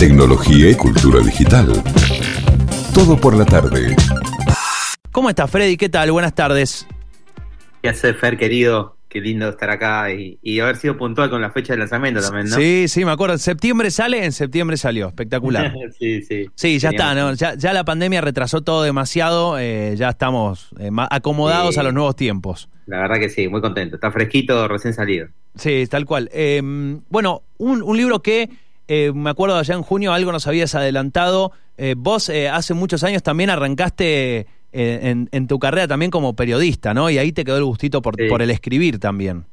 tecnología y cultura digital. Todo por la tarde. ¿Cómo estás, Freddy? ¿Qué tal? Buenas tardes. ¿Qué hace, Fer, querido? Qué lindo estar acá y, haber sido puntual con la fecha de lanzamiento también, ¿no? Sí, sí, me acuerdo. ¿En septiembre sale? En septiembre salió. Espectacular. sí, sí. Sí, ya está, ¿no? Ya, la pandemia retrasó todo demasiado. Eh, ya estamos eh, acomodados a los nuevos tiempos. La verdad que sí, muy contento. Está fresquito, recién salido. Sí, tal cual. Em, bueno, un, un libro que eh, me acuerdo allá en junio algo nos habías adelantado. Eh, vos eh, hace muchos años también arrancaste en, tu carrera también como periodista, ¿no? Y ahí te quedó el gustito por, por el escribir también.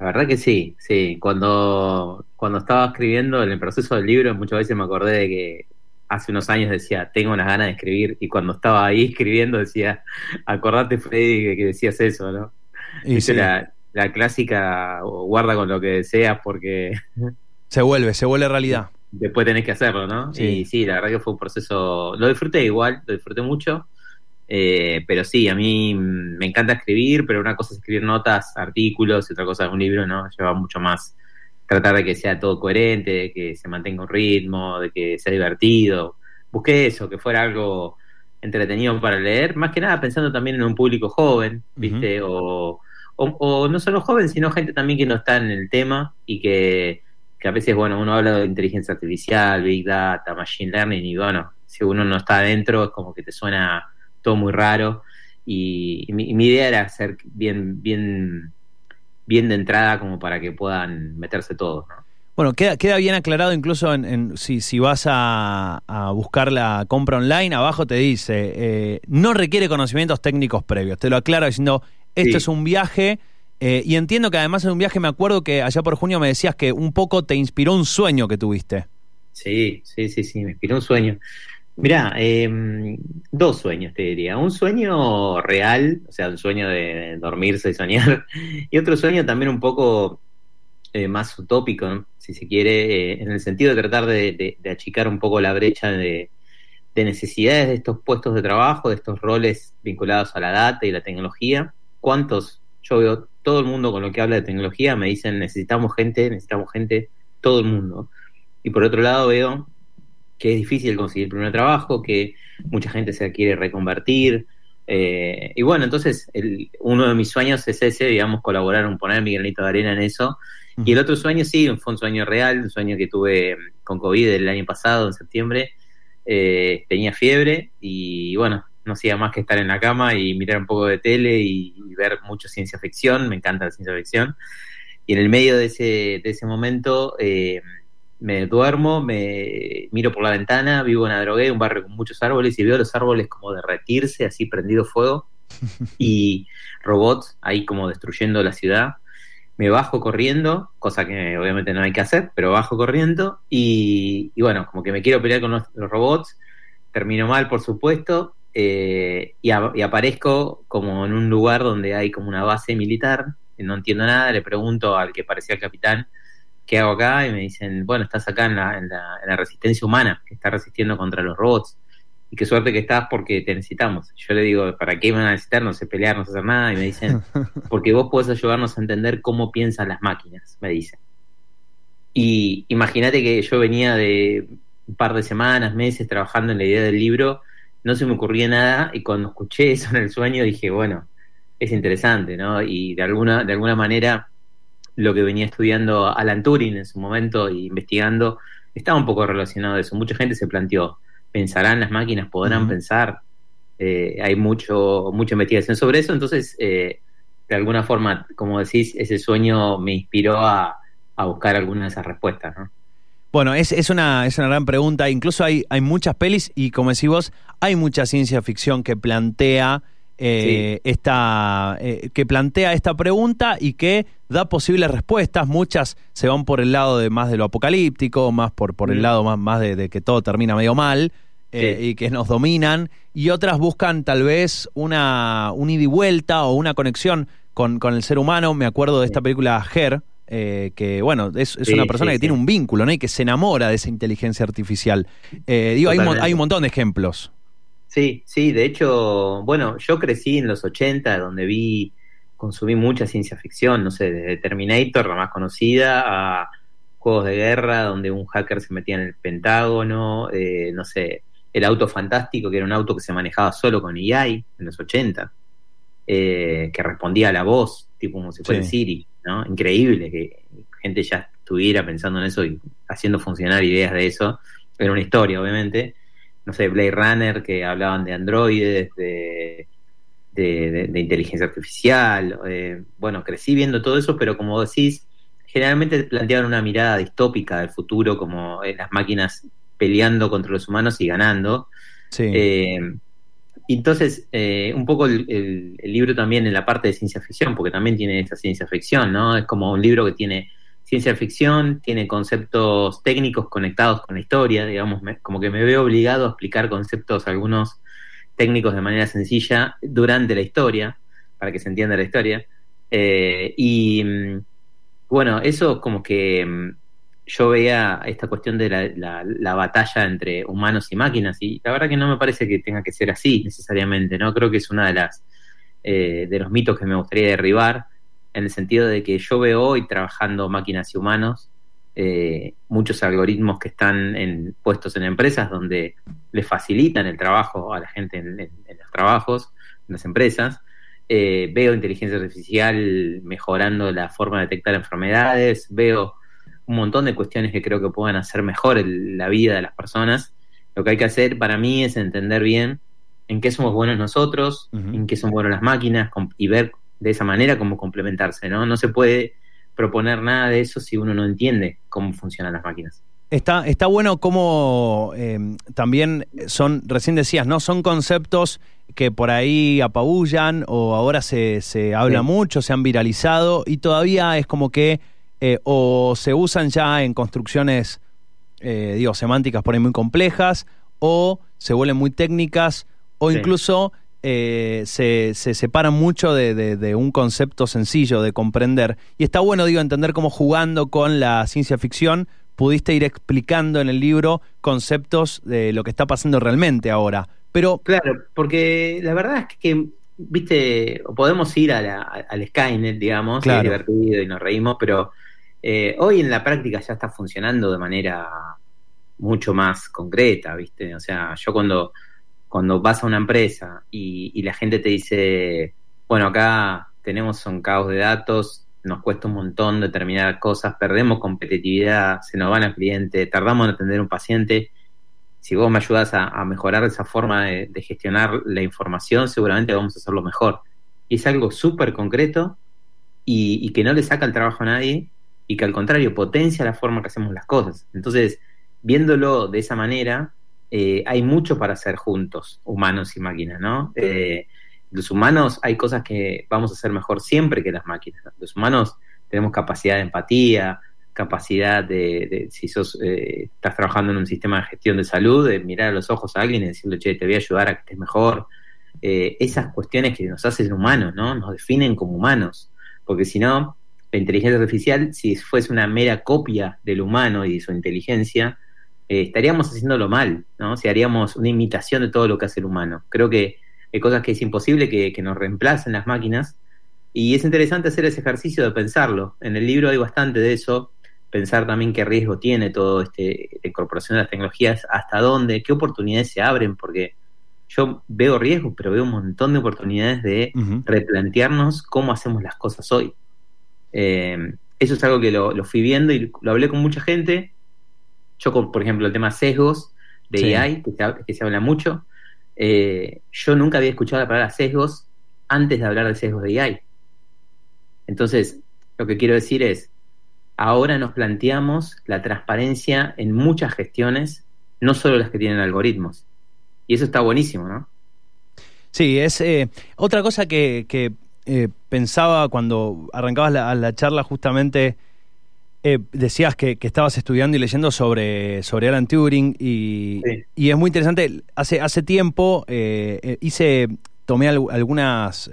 La verdad que sí, sí. Cuando, cuando estaba escribiendo en el proceso del libro, muchas veces me acordé de que hace unos años decía, tengo unas ganas de escribir, y cuando estaba ahí escribiendo decía, acordate Freddy que, decías eso, ¿no? Y la, la clásica, guarda con lo que deseas porque se vuelve, se vuelve realidad. Después tenés que hacerlo, ¿no? Sí. Y sí, la verdad que fue un proceso. Lo disfruté igual, lo disfruté mucho. Eh, pero sí, a mí me encanta escribir, pero una cosa es escribir notas, artículos, y otra cosa es un libro, ¿no? Lleva mucho más tratar de que sea todo coherente, de que se mantenga un ritmo, de que sea divertido. Busqué eso, que fuera algo entretenido para leer, más que nada pensando también en un público joven, ¿viste? o, o, no solo joven, sino gente también que no está en el tema y que que a veces, bueno, uno habla de inteligencia artificial, big data, machine learning, y bueno, si uno no está adentro es como que te suena todo muy raro. Y, mi, idea era ser bien, bien, bien de entrada como para que puedan meterse todos, Bueno, queda, queda bien aclarado incluso en, si, si vas a, buscar la compra online, abajo te dice, eh, no requiere conocimientos técnicos previos. Te lo aclaro diciendo, esto es un viaje eh, y entiendo que además en un viaje me acuerdo que allá por junio me decías que un poco te inspiró un sueño que tuviste. Sí, sí, sí, sí, me inspiró un sueño. Mirá, em, dos sueños te diría. Un sueño real, o sea, un sueño de dormirse y soñar, y otro sueño también un poco eh, más utópico, si se quiere, eh, en el sentido de tratar de, achicar un poco la brecha de, de necesidades de estos puestos de trabajo, de estos roles vinculados a la data y la tecnología. ¿Cuántos yo veo todo el mundo con lo que habla de tecnología, me dicen necesitamos gente, necesitamos gente, todo el mundo. Y por otro lado veo que es difícil conseguir el primer trabajo, que mucha gente se quiere reconvertir. Eh, y bueno, entonces uno de mis sueños es ese, digamos, colaborar, un poner mi granito de arena en eso. Y el otro sueño sí, fue un sueño real, un sueño que tuve con COVID el año pasado, en septiembre. Eh, tenía fiebre y bueno, no hacía más que estar en la cama y mirar un poco de tele y, ver mucho ciencia ficción, me encanta la ciencia ficción. Y en el medio de ese, de ese momento eh, me duermo, me miro por la ventana, vivo en Adrogué, un barrio con muchos árboles, y veo los árboles como derretirse, así prendido fuego, y robots ahí como destruyendo la ciudad. Me bajo corriendo, cosa que obviamente no hay que hacer, pero bajo corriendo, y, bueno, como que me quiero pelear con los robots, termino mal, por supuesto, eh, y, aparezco como en un lugar donde hay como una base militar, no entiendo nada, le pregunto al que parecía el capitán, ¿qué hago acá? Y me dicen, bueno, estás acá en la, en la, resistencia humana, que está resistiendo contra los robots. Y qué suerte que estás porque te necesitamos. Yo le digo, ¿para qué me van a necesitar? No sé pelear, no sé hacer nada. Y me dicen, porque vos podés ayudarnos a entender cómo piensan las máquinas, me dicen. Y imagínate que yo venía de un par de semanas, meses trabajando en la idea del libro no se me ocurría nada y cuando escuché eso en el sueño dije, bueno, es interesante, ¿no? Y de alguna, de alguna manera lo que venía estudiando Alan Turing en su momento y investigando estaba un poco relacionado a eso. Mucha gente se planteó, ¿pensarán las máquinas? ¿Podrán pensar? Eh, hay mucho, mucha investigación sobre eso, entonces, eh, de alguna forma, como decís, ese sueño me inspiró a, a buscar algunas de esas respuestas, ¿no? Bueno, es, es, una, es una gran pregunta. Incluso hay, hay muchas pelis y, como decís vos, hay mucha ciencia ficción que plantea eh, esta eh, que plantea esta pregunta y que da posibles respuestas. Muchas se van por el lado de más de lo apocalíptico, más por, por el mm. lado más, más de, que todo termina medio mal. Eh, y que nos dominan, y otras buscan tal vez una, un ida y vuelta o una conexión con, con el ser humano. Me acuerdo de esta película Her, eh, que bueno, es, una persona que tiene un vínculo, ¿no? Y que se enamora de esa inteligencia artificial. Eh, digo, hay, hay, un montón de ejemplos. Sí, sí, de hecho, bueno, yo crecí en los 80, donde vi, consumí mucha ciencia ficción, no sé, desde Terminator, la más conocida, a juegos de guerra donde un hacker se metía en el Pentágono, eh, no sé, el auto fantástico, que era un auto que se manejaba solo con EI en los 80, eh, que respondía a la voz, tipo como si fuera Siri, ¿no? Increíble que gente ya estuviera pensando en eso y haciendo funcionar ideas de eso. Era una historia, obviamente. No sé, Blade Runner, que hablaban de androides, de, de, inteligencia artificial. Eh, bueno, crecí viendo todo eso, pero como decís, generalmente planteaban una mirada distópica del futuro, como eh, las máquinas peleando contra los humanos y ganando. Sí. Eh, entonces, eh, un poco el, libro también en la parte de ciencia ficción, porque también tiene esa ciencia ficción, ¿no? Es como un libro que tiene ciencia ficción, tiene conceptos técnicos conectados con la historia, digamos, como que me veo obligado a explicar conceptos algunos técnicos de manera sencilla durante la historia, para que se entienda la historia. Eh, y mm, bueno, eso como que mm, yo veía esta cuestión de la, batalla entre humanos y máquinas y la verdad que no me parece que tenga que ser así necesariamente, ¿no? Creo que es una de las eh, de los mitos que me gustaría derribar en el sentido de que yo veo hoy trabajando máquinas y humanos eh, muchos algoritmos que están en, puestos en empresas donde le facilitan el trabajo a la gente en, los trabajos, en las empresas. Eh, veo inteligencia artificial mejorando la forma de detectar enfermedades, veo un montón de cuestiones que creo que pueden hacer mejor la vida de las personas. Lo que hay que hacer para mí es entender bien en qué somos buenos nosotros, en qué son buenas las máquinas y ver de esa manera cómo complementarse, ¿no? No se puede proponer nada de eso si uno no entiende cómo funcionan las máquinas. Está, está bueno cómo em, también son, recién decías, ¿no? Son conceptos que por ahí apabullan o ahora se, se habla mucho, se han viralizado y todavía es como que eh, o se usan ya en construcciones, eh, digo, semánticas por ahí muy complejas, o se vuelven muy técnicas, o incluso eh, se, se, separan mucho de, un concepto sencillo de comprender. Y está bueno, digo, entender cómo jugando con la ciencia ficción pudiste ir explicando en el libro conceptos de lo que está pasando realmente ahora. Pero. Claro, porque la verdad es que viste, podemos ir a al Skynet, digamos, es divertido y nos reímos, pero eh, hoy en la práctica ya está funcionando de manera mucho más concreta, ¿viste? O sea, yo cuando, cuando vas a una empresa y, la gente te dice, bueno, acá tenemos un caos de datos, nos cuesta un montón determinar cosas, perdemos competitividad, se nos van al cliente, tardamos en atender un paciente. Si vos me ayudas a, mejorar esa forma de, gestionar la información, seguramente vamos a hacerlo mejor. Y es algo súper concreto y, que no le saca el trabajo a nadie y que al contrario potencia la forma que hacemos las cosas. Entonces, viéndolo de esa manera, eh, hay mucho para hacer juntos, humanos y máquinas, ¿no? Eh, los humanos hay cosas que vamos a hacer mejor siempre que las máquinas. Los humanos tenemos capacidad de empatía, capacidad de, si sos, eh, estás trabajando en un sistema de gestión de salud, de mirar a los ojos a alguien y decirle, che, te voy a ayudar a que estés mejor. esas cuestiones que nos hacen humanos, ¿no? Nos definen como humanos. Porque si no, la inteligencia artificial, si fuese una mera copia del humano y de su inteligencia, eh, estaríamos haciéndolo mal, ¿no? Si haríamos una imitación de todo lo que hace el humano. Creo que hay cosas que es imposible que, nos reemplacen las máquinas y es interesante hacer ese ejercicio de pensarlo. En el libro hay bastante de eso, pensar también qué riesgo tiene todo este la incorporación de las tecnologías, hasta dónde, qué oportunidades se abren, porque yo veo riesgos, pero veo un montón de oportunidades de replantearnos cómo hacemos las cosas hoy. Eh, eso es algo que lo, fui viendo y lo hablé con mucha gente. Yo, por ejemplo, el tema sesgos de AI, que se, habla mucho. Eh, yo nunca había escuchado la palabra sesgos antes de hablar de sesgos de AI. Entonces, lo que quiero decir es, ahora nos planteamos la transparencia en muchas gestiones, no solo las que tienen algoritmos. Y eso está buenísimo, ¿no? Sí, es eh, otra cosa que, que eh, pensaba cuando arrancabas la, charla justamente, eh, decías que, estabas estudiando y leyendo sobre, sobre Alan Turing y, es muy interesante. Hace, hace tiempo eh, hice, tomé algunas...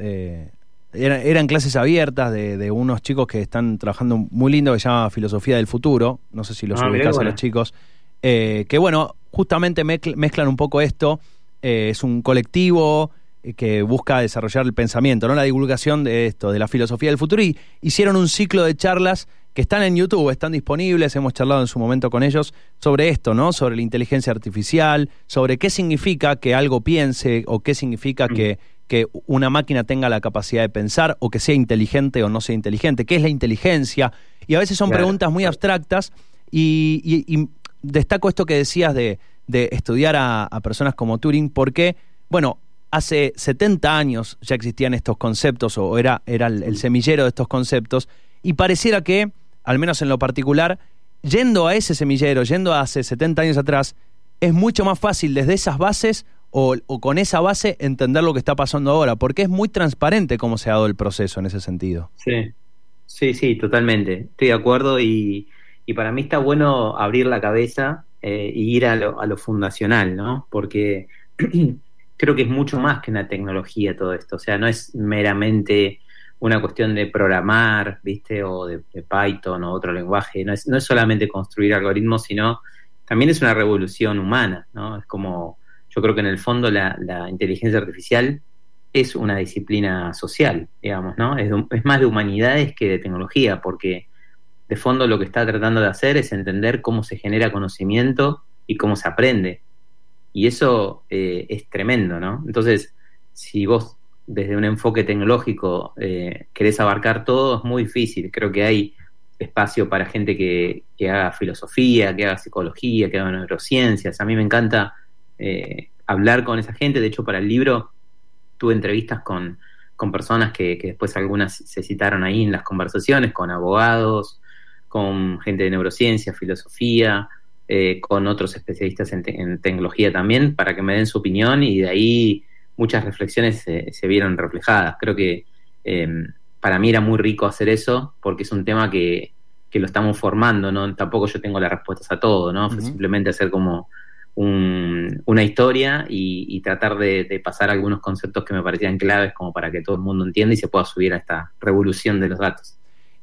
Eran, clases abiertas de, unos chicos que están trabajando muy lindo que se llama Filosofía del Futuro. No sé si los ah, ubicas a los chicos. que bueno, justamente mezclan un poco esto. es un colectivo que busca desarrollar el pensamiento, ¿no? La divulgación de esto, de la filosofía del futuro, y hicieron un ciclo de charlas que están en YouTube, están disponibles, hemos charlado en su momento con ellos sobre esto, ¿no? Sobre la inteligencia artificial, sobre qué significa que algo piense o qué significa que, que una máquina tenga la capacidad de pensar o que sea inteligente o no sea inteligente, qué es la inteligencia. Y a veces son preguntas muy abstractas y, destaco esto que decías de, estudiar a, personas como Turing porque, bueno, hace 70 años ya existían estos conceptos o era, era el semillero de estos conceptos y pareciera que al menos en lo particular, yendo a ese semillero, yendo a hace 70 años atrás, es mucho más fácil desde esas bases o, con esa base entender lo que está pasando ahora, porque es muy transparente cómo se ha dado el proceso en ese sentido. Sí, sí, sí, totalmente. Estoy de acuerdo y, para mí está bueno abrir la cabeza e ir a lo, a lo fundacional, ¿no? Porque creo que es mucho más que una tecnología todo esto, o sea, no es meramente una cuestión de programar, ¿viste? O de, Python o otro lenguaje. No es, no es solamente construir algoritmos, sino también es una revolución humana, ¿no? Es como, yo creo que en el fondo la, inteligencia artificial es una disciplina social, digamos, ¿no? Es, es más de humanidades que de tecnología, porque de fondo lo que está tratando de hacer es entender cómo se genera conocimiento y cómo se aprende. Y eso eh, es tremendo, ¿no? Entonces, si vos desde un enfoque tecnológico eh, querés abarcar todo, es muy difícil. Creo que hay espacio para gente que, haga filosofía, que haga psicología, que haga neurociencias. A mí me encanta eh, hablar con esa gente. De hecho, para el libro tuve entrevistas con, personas que, después algunas se citaron ahí en las conversaciones, con abogados, con gente de neurociencia, filosofía, eh, con otros especialistas en, en, tecnología también, para que me den su opinión y de ahí muchas reflexiones se, vieron reflejadas. Creo que em, para mí era muy rico hacer eso porque es un tema que, lo estamos formando, ¿no? Tampoco yo tengo las respuestas a todo, ¿no? Fue simplemente hacer como una historia y, tratar de, pasar algunos conceptos que me parecían claves como para que todo el mundo entienda y se pueda subir a esta revolución de los datos.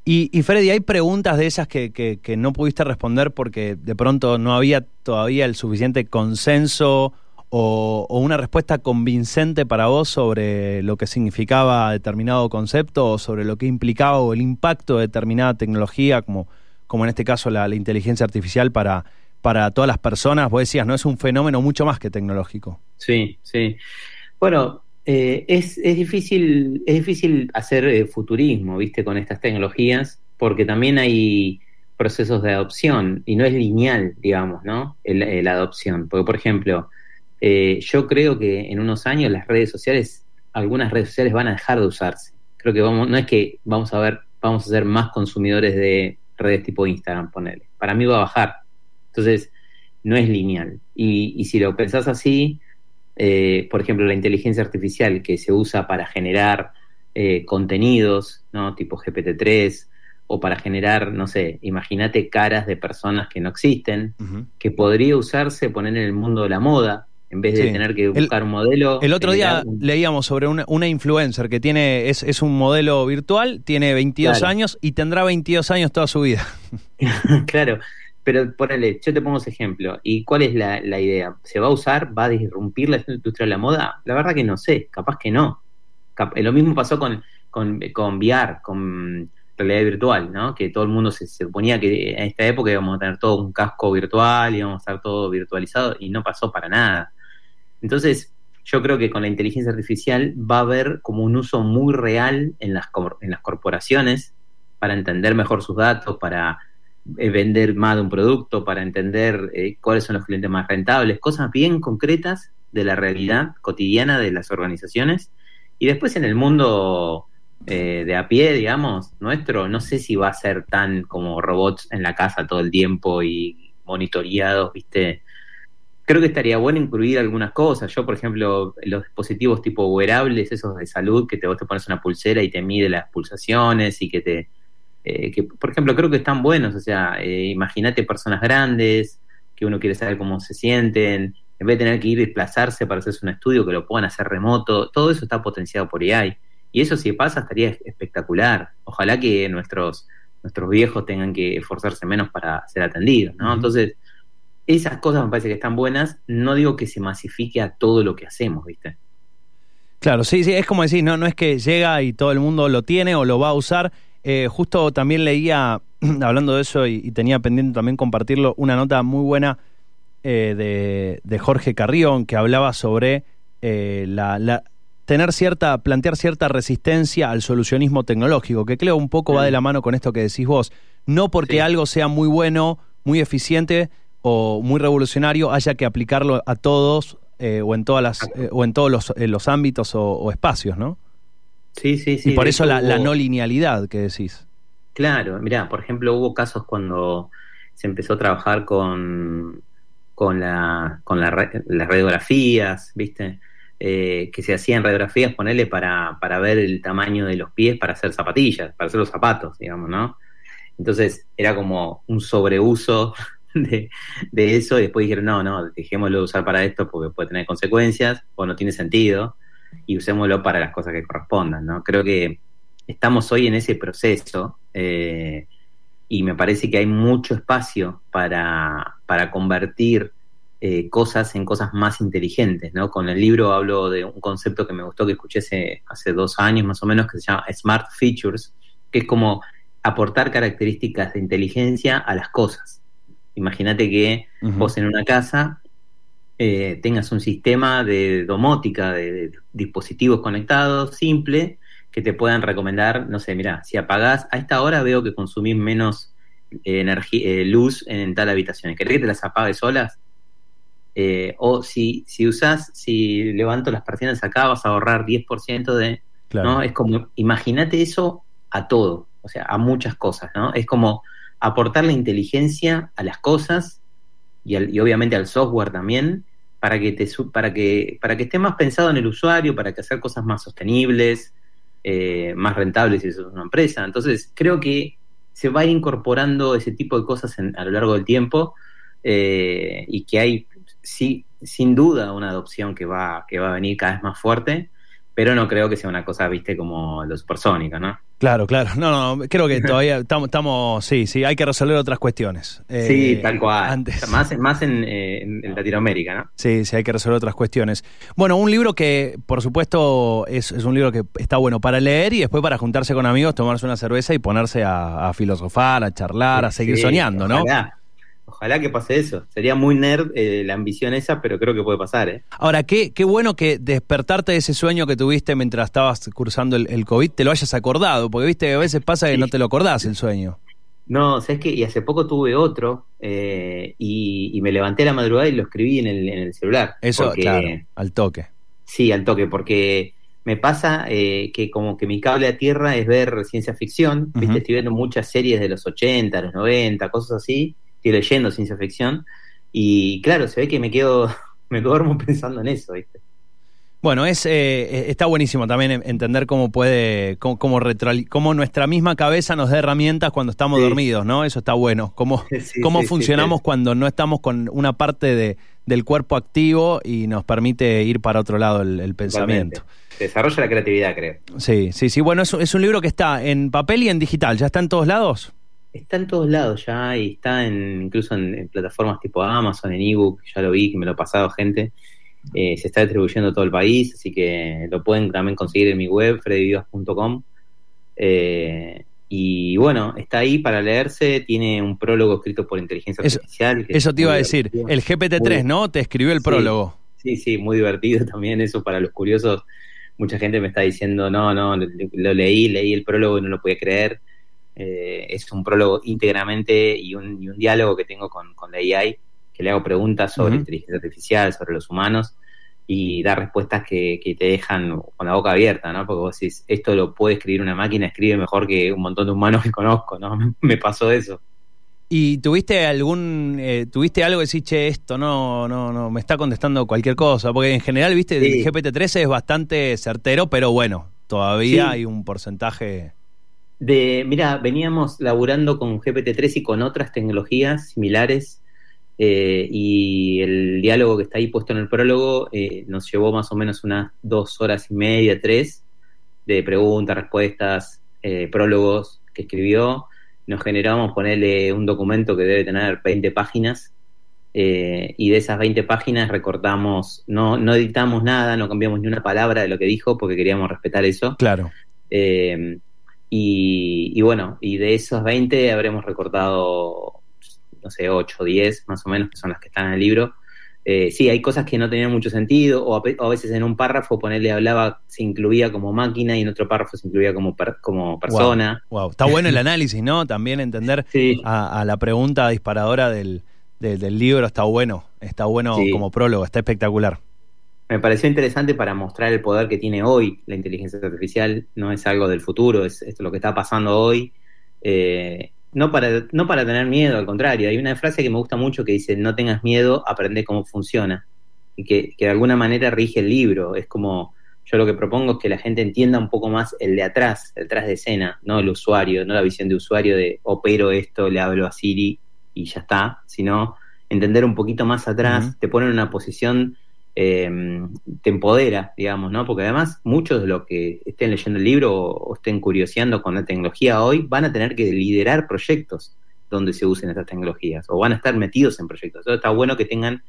Y, y Freddy, ¿hay preguntas de esas que, que, no pudiste responder porque de pronto no había todavía el suficiente consenso o, una respuesta convincente para vos sobre lo que significaba determinado concepto o sobre lo que implicaba o el impacto de determinada tecnología, como, como en este caso la, inteligencia artificial para, para todas las personas? Vos decías, ¿no? Es un fenómeno mucho más que tecnológico. Sí, sí. Bueno, eh, es, es, difícil, es difícil hacer eh, futurismo, ¿viste? Con estas tecnologías, porque también hay procesos de adopción y no es lineal, digamos, ¿no? la adopción. Porque, por ejemplo, eh, yo creo que en unos años las redes sociales, algunas redes sociales van a dejar de usarse. Creo que vamos, no es que vamos a ver, vamos a ser más consumidores de redes tipo Instagram, ponele. Para mí va a bajar. Entonces, no es lineal. Y, si lo pensás así, eh, por ejemplo, la inteligencia artificial que se usa para generar eh, contenidos, ¿no? Tipo GPT-3, o para generar, no sé, imagínate caras de personas que no existen, que podría usarse, poner en el mundo de la moda, en vez de tener que buscar un modelo. El otro día leíamos sobre una, influencer que tiene es, es, un modelo virtual, tiene 22 años y tendrá 22 años toda su vida. claro, pero ponele, yo te pongo ese ejemplo. ¿Y cuál es la, idea? ¿Se va a usar? ¿Va a disrumpir la industria de la moda? La verdad que no sé, capaz que no. lo mismo pasó con, con, con VR, con realidad virtual, ¿no? Que todo el mundo se, se, suponía que en esta época íbamos a tener todo un casco virtual, íbamos a estar todo virtualizado y no pasó para nada. Entonces, yo creo que con la inteligencia artificial va a haber como un uso muy real en las, en las corporaciones para entender mejor sus datos, para eh, vender más de un producto, para entender eh, cuáles son los clientes más rentables, cosas bien concretas de la realidad cotidiana de las organizaciones. Y después en el mundo eh, de a pie, digamos, nuestro, no sé si va a ser tan como robots en la casa todo el tiempo y monitoreados, viste, creo que estaría bueno incluir algunas cosas. Yo, por ejemplo, los dispositivos tipo wearables, esos de salud, que te, vos te pones una pulsera y te mide las pulsaciones y que te... Eh, que, por ejemplo, creo que están buenos. O sea, eh, imagínate personas grandes, que uno quiere saber cómo se sienten, en vez de tener que ir a desplazarse para hacerse un estudio, que lo puedan hacer remoto. Todo eso está potenciado por AI. Y eso si pasa estaría espectacular. Ojalá que nuestros, nuestros viejos tengan que esforzarse menos para ser atendidos, ¿no? Entonces esas cosas me parece que están buenas. No digo que se masifique a todo lo que hacemos, ¿viste? Claro, sí, sí, es como decir, no, no es que llega y todo el mundo lo tiene o lo va a usar. Eh, justo también leía hablando de eso y, tenía pendiente también compartirlo, una nota muy buena eh, de, de, Jorge Carrión que hablaba sobre eh, la, tener cierta, plantear cierta resistencia al solucionismo tecnológico, que creo un poco va de la mano con esto que decís vos. No porque algo sea muy bueno, muy eficiente o muy revolucionario, haya que aplicarlo a todos eh, o en todas las o en todos los, los ámbitos o, espacios, ¿no? Sí, sí, sí. Y por eso la, la no linealidad que decís. Claro, mira, por ejemplo, hubo casos cuando se empezó a trabajar con, con, la, con las radiografías, ¿viste? Eh, que se hacían radiografías, ponerle para, para ver el tamaño de los pies para hacer zapatillas, para hacer los zapatos, digamos, ¿no? Entonces era como un sobreuso de, de eso y después dijeron, no, no, dejémoslo de usar para esto porque puede tener consecuencias o no tiene sentido y usémoslo para las cosas que correspondan, ¿no? Creo que estamos hoy en ese proceso eh, y me parece que hay mucho espacio para, para convertir eh, cosas en cosas más inteligentes, ¿no? Con el libro hablo de un concepto que me gustó que escuché hace, dos años más o menos que se llama Smart Features, que es como aportar características de inteligencia a las cosas. Imagínate que vos en una casa eh, tengas un sistema de domótica, de dispositivos conectados, simple, que te puedan recomendar, no sé, mira, si apagás, a esta hora veo que consumís menos eh, energía, eh, luz en tal habitación. ¿Querés que te las apague solas? Eh, o si, si usás, si levanto las persianas acá, vas a ahorrar 10% de... ¿no? Es como, imagínate eso a todo, o sea, a muchas cosas, ¿no? Es como aportar la inteligencia a las cosas y, y obviamente al software también para que te para que para que esté más pensado en el usuario, para que hacer cosas más sostenibles, eh, más rentable si es una empresa. Entonces, creo que se va incorporando ese tipo de cosas a lo largo del tiempo eh, y que hay, sí, sin duda, una adopción que va, que va a venir cada vez más fuerte pero no creo que sea una cosa, viste, como los supersónicos, ¿no? Claro, claro. No, no, creo que todavía estamos, estamos, sí, sí, hay que resolver otras cuestiones. sí, eh, tal cual. Más, más eh, en, Latinoamérica, ¿no? Sí, sí, hay que resolver otras cuestiones. Bueno, un libro que, por supuesto, es, un libro que está bueno para leer y después para juntarse con amigos, tomarse una cerveza y ponerse a, filosofar, a charlar, a seguir soñando, ¿no? Ojalá que pase eso. Sería muy nerd eh, la ambición esa, pero creo que puede pasar. ¿eh? Ahora, qué, qué bueno que despertarte de ese sueño que tuviste mientras estabas cursando el, COVID te lo hayas acordado, porque viste que a veces pasa que no te lo acordás el sueño. No, sabes que y hace poco tuve otro eh, y, me levanté a la madrugada y lo escribí en el, en el celular. Eso, claro, al toque. Sí, al toque, porque me pasa eh, que como que mi cable a tierra es ver ciencia ficción, viste, estoy viendo muchas series de los 80, los 90, cosas así, estoy leyendo ciencia ficción y claro, se ve que me quedo, me duermo pensando en eso, ¿viste? Bueno, es eh, está buenísimo también entender cómo puede, cómo, cómo, nuestra misma cabeza nos da herramientas cuando estamos dormidos, ¿no? Eso está bueno. Cómo, cómo funcionamos cuando no estamos con una parte de, del cuerpo activo y nos permite ir para otro lado el, pensamiento. desarrolla la creatividad, creo. Sí, sí, sí. Bueno, es, es un libro que está en papel y en digital. ¿Ya está en todos lados? Está en todos lados ya y está en, incluso en, plataformas tipo Amazon, en ebook, ya lo vi, que me lo ha pasado gente. Eh, se está distribuyendo a todo el país, así que lo pueden también conseguir en mi web, freddyvidas.com. Eh, y bueno, está ahí para leerse, tiene un prólogo escrito por inteligencia artificial. eso te iba a decir, el GPT-3, ¿no? Te escribió el prólogo. Sí, sí, muy divertido también eso para los curiosos. Mucha gente me está diciendo, no, no, lo leí, leí el prólogo y no lo podía creer. Eh, es un prólogo íntegramente y un, diálogo que tengo con, la AI, que le hago preguntas sobre inteligencia artificial, sobre los humanos, y da respuestas que, te dejan con la boca abierta, ¿no? Porque vos decís, esto lo puede escribir una máquina, escribe mejor que un montón de humanos que conozco, ¿no? Me pasó eso. ¿Y tuviste algún, eh, tuviste algo que decir, che, esto no, no, no, me está contestando cualquier cosa? Porque en general, viste, el GPT-13 es bastante certero, pero bueno, todavía hay un porcentaje de, mira, veníamos laburando con GPT-3 y con otras tecnologías similares eh, y el diálogo que está ahí puesto en el prólogo eh, nos llevó más o menos unas dos horas y media, tres, de preguntas, respuestas, eh, prólogos que escribió. Nos generamos ponerle un documento que debe tener 20 páginas y de esas 20 páginas recortamos, no, no editamos nada, no cambiamos ni una palabra de lo que dijo porque queríamos respetar eso. Claro Y, bueno, y de esos 20 habremos recortado, no sé, 8 o 10 más o menos, que son las que están en el libro. Eh, sí, hay cosas que no tenían mucho sentido, o a, veces en un párrafo ponerle hablaba, se incluía como máquina y en otro párrafo se incluía como, como persona. Wow, Está bueno el análisis, ¿no? También entender a, la pregunta disparadora del, del, libro, está bueno, está bueno como prólogo, está espectacular me pareció interesante para mostrar el poder que tiene hoy la inteligencia artificial, no es algo del futuro, es esto lo que está pasando hoy. Eh, no, para, no para tener miedo, al contrario, hay una frase que me gusta mucho que dice, no tengas miedo, aprende cómo funciona, y que, de alguna manera rige el libro, es como, yo lo que propongo es que la gente entienda un poco más el de atrás, el detrás de escena, no el usuario, no la visión de usuario de opero esto, le hablo a Siri y ya está, sino entender un poquito más atrás, te pone en una posición eh, te empodera, digamos, ¿no? Porque además muchos de los que estén leyendo el libro o, estén curioseando con la tecnología hoy van a tener que liderar proyectos donde se usen estas tecnologías o van a estar metidos en proyectos. Entonces está bueno que tengan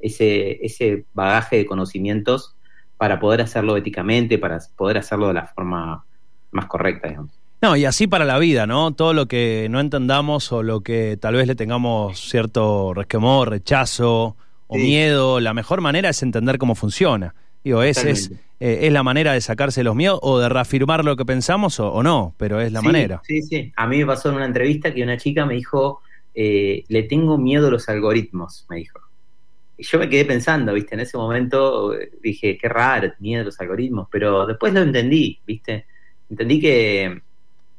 ese, ese bagaje de conocimientos para poder hacerlo éticamente, para poder hacerlo de la forma más correcta, digamos. No, y así para la vida, ¿no? Todo lo que no entendamos o lo que tal vez le tengamos cierto resquemor, rechazo, o miedo, la mejor manera es entender cómo funciona. Digo, es, es, eh, es, la manera de sacarse los miedos o de reafirmar lo que pensamos o, no, pero es la manera. Sí, sí. A mí me pasó en una entrevista que una chica me dijo, eh, le tengo miedo a los algoritmos, me dijo. Y yo me quedé pensando, ¿viste? En ese momento dije, qué raro, miedo a los algoritmos, pero después lo entendí, ¿viste? Entendí que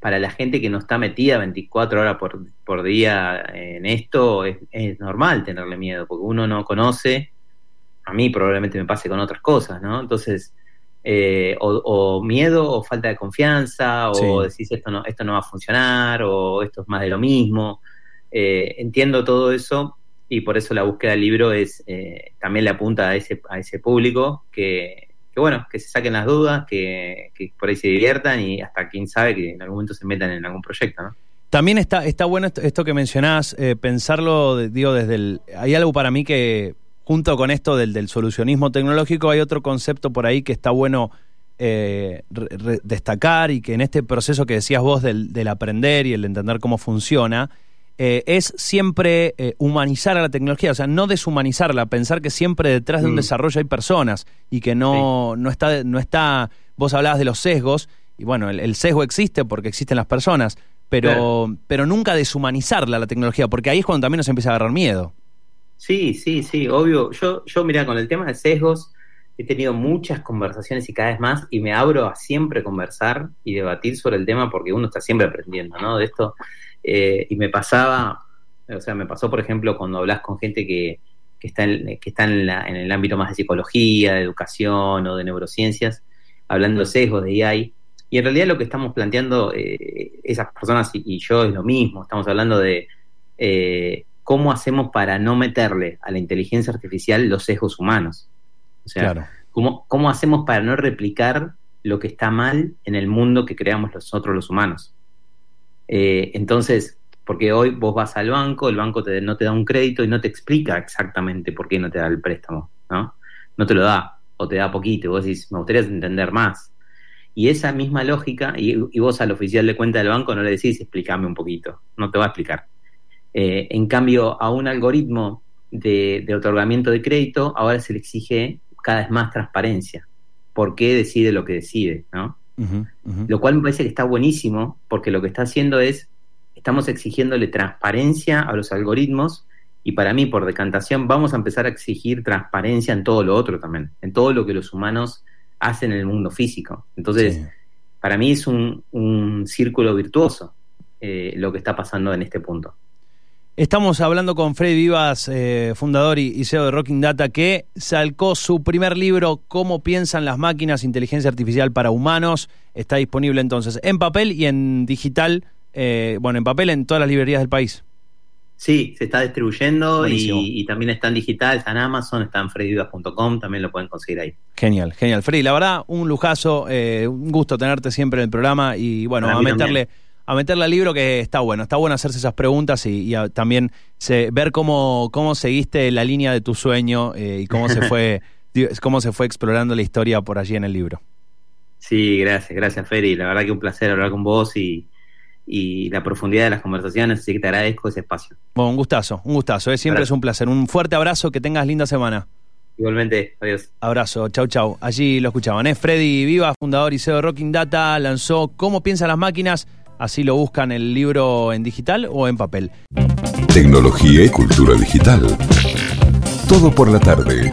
para la gente que no está metida 24 horas por, día en esto, es, normal tenerle miedo, porque uno no conoce, a mí probablemente me pase con otras cosas, ¿no? Entonces, eh, o, miedo o falta de confianza, o decís esto no, esto no va a funcionar, o esto es más de lo mismo. Eh, entiendo todo eso y por eso la búsqueda del libro es eh, también le apunta a ese, a ese público que, que bueno, que se saquen las dudas, que, por ahí se diviertan y hasta quién sabe que en algún momento se metan en algún proyecto, ¿no? También está, está bueno esto, que mencionás, eh, pensarlo, digo, desde el... Hay algo para mí que, junto con esto del, del solucionismo tecnológico, hay otro concepto por ahí que está bueno eh, destacar y que en este proceso que decías vos del, del aprender y el entender cómo funciona, eh, es siempre eh, humanizar a la tecnología, o sea, no deshumanizarla, pensar que siempre detrás de un mm. desarrollo hay personas y que no, no, está, no está, vos hablabas de los sesgos, y bueno, el, sesgo existe porque existen las personas, pero, pero nunca deshumanizarla la tecnología, porque ahí es cuando también nos empieza a agarrar miedo. Sí, sí, sí, obvio. Yo, yo mira, con el tema de sesgos he tenido muchas conversaciones y cada vez más, y me abro a siempre conversar y debatir sobre el tema porque uno está siempre aprendiendo, ¿no? De esto eh, y me pasaba, o sea, me pasó, por ejemplo, cuando hablas con gente que, que está, en, que está en, el ámbito más de psicología, de educación o de neurociencias, hablando de sesgos, de AI. Y en realidad lo que estamos planteando eh, esas personas y, yo es lo mismo. Estamos hablando de eh, cómo hacemos para no meterle a la inteligencia artificial los sesgos humanos. O sea, cómo, cómo hacemos para no replicar lo que está mal en el mundo que creamos nosotros los humanos. Eh, entonces, porque hoy vos vas al banco, el banco no te da un crédito y no te explica exactamente por qué no te da el préstamo, ¿no? No te lo da, o te da poquito, vos decís, me gustaría entender más. Y esa misma lógica, y, vos al oficial de cuenta del banco no le decís, explícame un poquito, no te va a explicar. Eh, en cambio, a un algoritmo de, otorgamiento de crédito, ahora se le exige cada vez más transparencia. ¿Por qué decide lo que decide? ¿no? Lo cual me parece que está buenísimo porque lo que está haciendo es, estamos exigiéndole transparencia a los algoritmos y para mí, por decantación, vamos a empezar a exigir transparencia en todo lo otro también, en todo lo que los humanos hacen en el mundo físico. Entonces, para mí es un, círculo virtuoso eh, lo que está pasando en este punto. Estamos hablando con Freddy Vivas, eh, fundador y, CEO de Rocking Data, que sacó su primer libro, Cómo piensan las máquinas, inteligencia artificial para humanos. Está disponible entonces en papel y en digital, eh, bueno, en papel en todas las librerías del país. Sí, se está distribuyendo y, también está en digital, está en Amazon, está en freddyvivas.com, también lo pueden conseguir ahí. Genial, genial. Freddy, la verdad, un lujazo, eh, un gusto tenerte siempre en el programa y bueno, a meterle a meterle al libro que está bueno. Está bueno hacerse esas preguntas y, también ver cómo, cómo seguiste la línea de tu sueño eh, y cómo se fue cómo se fue explorando la historia por allí en el libro. Sí, gracias, gracias Feri. La verdad que un placer hablar con vos y, y la profundidad de las conversaciones, así que te agradezco ese espacio. Bueno, un gustazo, un gustazo, ¿eh? siempre es un placer. Un fuerte abrazo, que tengas linda semana. Igualmente, adiós. Abrazo, chau chau. Allí lo escuchaban, ¿eh? Freddy Viva, fundador y CEO de Rocking Data, lanzó ¿Cómo piensan las máquinas? Así lo buscan el libro en digital o en papel. Tecnología y cultura digital. Todo por la tarde.